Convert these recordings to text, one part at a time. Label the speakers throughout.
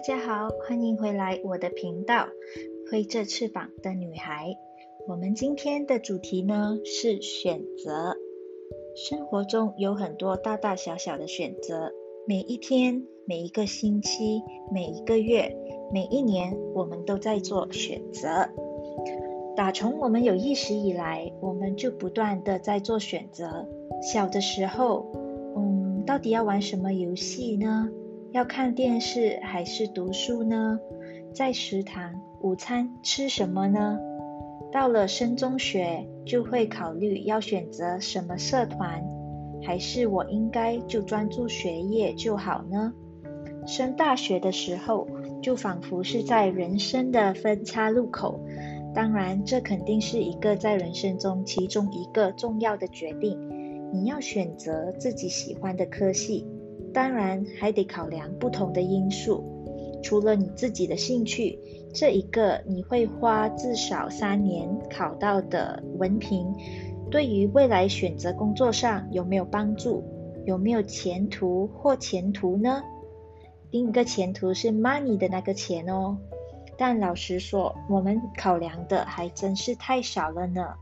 Speaker 1: 大家好，欢迎回来我的频道《挥着翅膀的女孩》。我们今天的主题呢是选择。生活中有很多大大小小的选择，每一天、每一个星期、每一个月、每一年，我们都在做选择。打从我们有意识以来，我们就不断的在做选择。小的时候，嗯，到底要玩什么游戏呢？要看电视还是读书呢？在食堂午餐吃什么呢？到了升中学，就会考虑要选择什么社团，还是我应该就专注学业就好呢？升大学的时候，就仿佛是在人生的分叉路口。当然，这肯定是一个在人生中其中一个重要的决定。你要选择自己喜欢的科系。当然还得考量不同的因素，除了你自己的兴趣，这一个你会花至少三年考到的文凭，对于未来选择工作上有没有帮助，有没有前途或前途呢？另一个前途是 money 的那个钱哦，但老实说，我们考量的还真是太少了呢。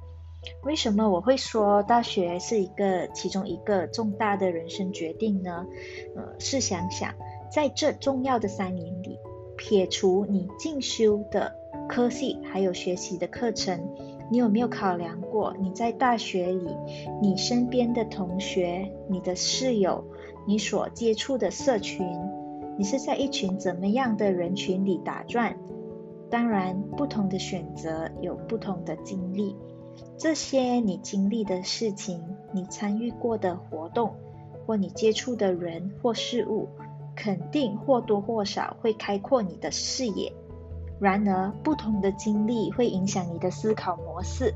Speaker 1: 为什么我会说大学是一个其中一个重大的人生决定呢？呃，试想想，在这重要的三年里，撇除你进修的科系还有学习的课程，你有没有考量过你在大学里你身边的同学、你的室友、你所接触的社群，你是在一群怎么样的人群里打转？当然，不同的选择有不同的经历。这些你经历的事情，你参与过的活动，或你接触的人或事物，肯定或多或少会开阔你的视野。然而，不同的经历会影响你的思考模式，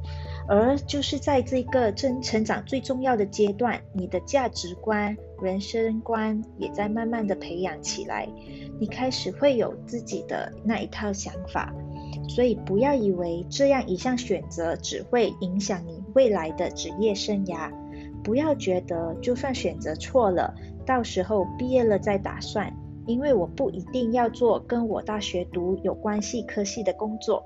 Speaker 1: 而就是在这个真成长最重要的阶段，你的价值观、人生观也在慢慢的培养起来。你开始会有自己的那一套想法。所以不要以为这样一项选择只会影响你未来的职业生涯，不要觉得就算选择错了，到时候毕业了再打算，因为我不一定要做跟我大学读有关系科系的工作。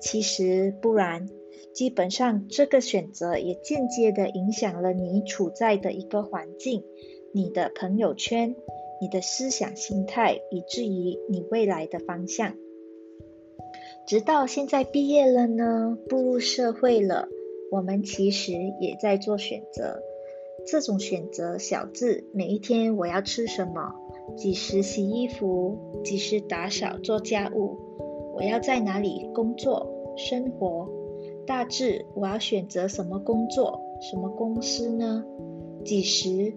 Speaker 1: 其实不然，基本上这个选择也间接的影响了你处在的一个环境、你的朋友圈、你的思想心态，以至于你未来的方向。直到现在毕业了呢，步入社会了，我们其实也在做选择。这种选择小至每一天我要吃什么，几时洗衣服，几时打扫做家务，我要在哪里工作生活，大致我要选择什么工作，什么公司呢？几时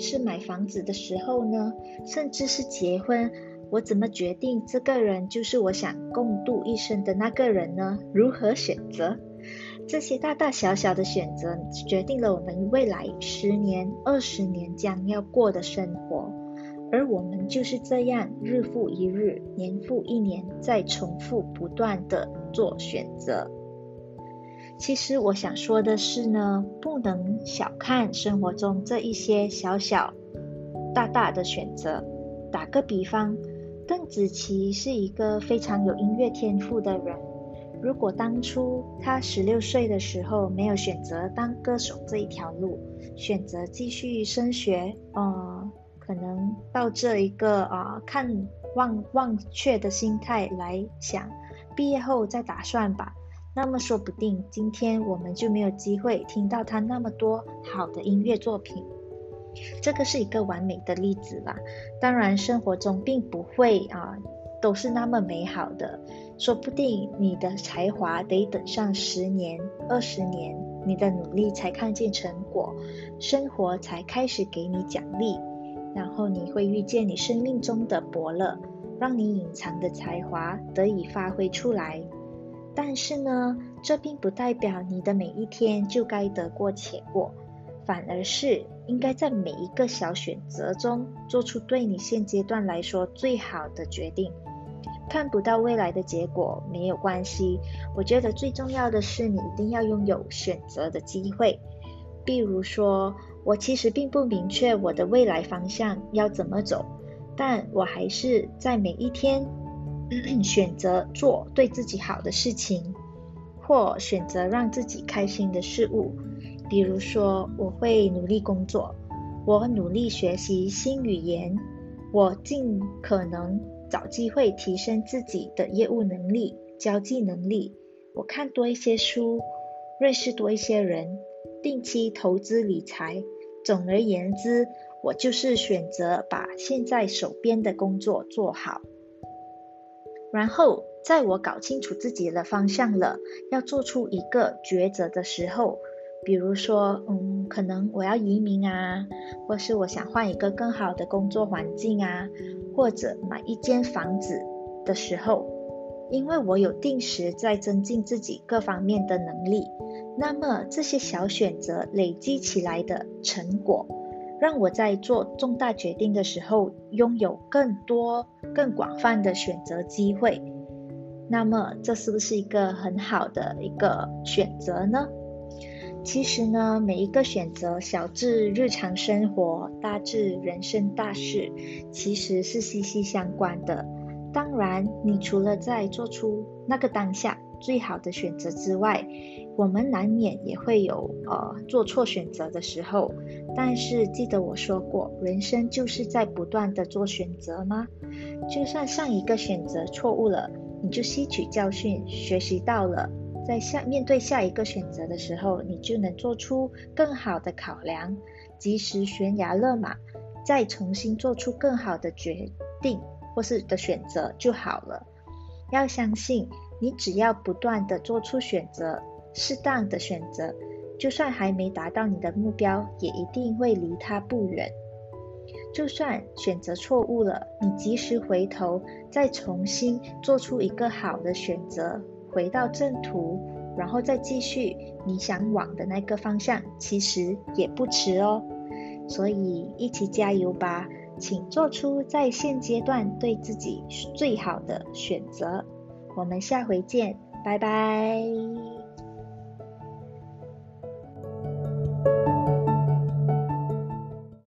Speaker 1: 是买房子的时候呢？甚至是结婚。我怎么决定这个人就是我想共度一生的那个人呢？如何选择？这些大大小小的选择，决定了我们未来十年、二十年将要过的生活。而我们就是这样日复一日、年复一年，在重复不断的做选择。其实我想说的是呢，不能小看生活中这一些小小、大大的选择。打个比方。邓紫棋是一个非常有音乐天赋的人。如果当初她十六岁的时候没有选择当歌手这一条路，选择继续升学，呃，可能到这一个啊看望忘却的心态来想，毕业后再打算吧。那么说不定今天我们就没有机会听到她那么多好的音乐作品。这个是一个完美的例子吧。当然，生活中并不会啊都是那么美好的。说不定你的才华得等上十年、二十年，你的努力才看见成果，生活才开始给你奖励，然后你会遇见你生命中的伯乐，让你隐藏的才华得以发挥出来。但是呢，这并不代表你的每一天就该得过且过。反而是应该在每一个小选择中做出对你现阶段来说最好的决定。看不到未来的结果没有关系，我觉得最重要的是你一定要拥有选择的机会。比如说，我其实并不明确我的未来方向要怎么走，但我还是在每一天 选择做对自己好的事情，或选择让自己开心的事物。比如说，我会努力工作，我努力学习新语言，我尽可能找机会提升自己的业务能力、交际能力。我看多一些书，认识多一些人，定期投资理财。总而言之，我就是选择把现在手边的工作做好。然后，在我搞清楚自己的方向了，要做出一个抉择的时候，比如说，嗯，可能我要移民啊，或是我想换一个更好的工作环境啊，或者买一间房子的时候。因为我有定时在增进自己各方面的能力，那么这些小选择累积起来的成果，让我在做重大决定的时候拥有更多、更广泛的选择机会。那么这是不是一个很好的一个选择呢？其实呢，每一个选择，小至日常生活，大至人生大事，其实是息息相关的。当然，你除了在做出那个当下最好的选择之外，我们难免也会有呃做错选择的时候。但是记得我说过，人生就是在不断的做选择吗？就算上一个选择错误了，你就吸取教训，学习到了，在下面对下一个选择的时候，你就能做出更好的考量，及时悬崖勒马，再重新做出更好的决定。或是的选择就好了。要相信，你只要不断的做出选择，适当的选择，就算还没达到你的目标，也一定会离它不远。就算选择错误了，你及时回头，再重新做出一个好的选择，回到正途，然后再继续你想往的那个方向，其实也不迟哦。所以，一起加油吧！请做出在现阶段对自己最好的选择。我们下回见，拜拜。